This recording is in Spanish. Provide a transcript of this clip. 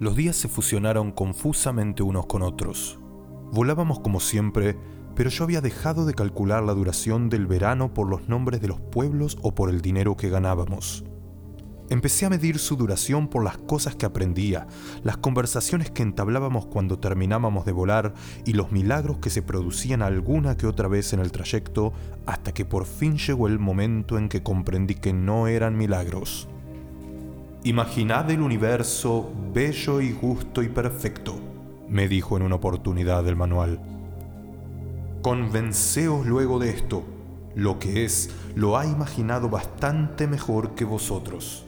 Los días se fusionaron confusamente unos con otros. Volábamos como siempre, pero yo había dejado de calcular la duración del verano por los nombres de los pueblos o por el dinero que ganábamos. Empecé a medir su duración por las cosas que aprendía, las conversaciones que entablábamos cuando terminábamos de volar y los milagros que se producían alguna que otra vez en el trayecto hasta que por fin llegó el momento en que comprendí que no eran milagros. Imaginad el universo bello y justo y perfecto, me dijo en una oportunidad el manual. Convenceos luego de esto, lo que es lo ha imaginado bastante mejor que vosotros.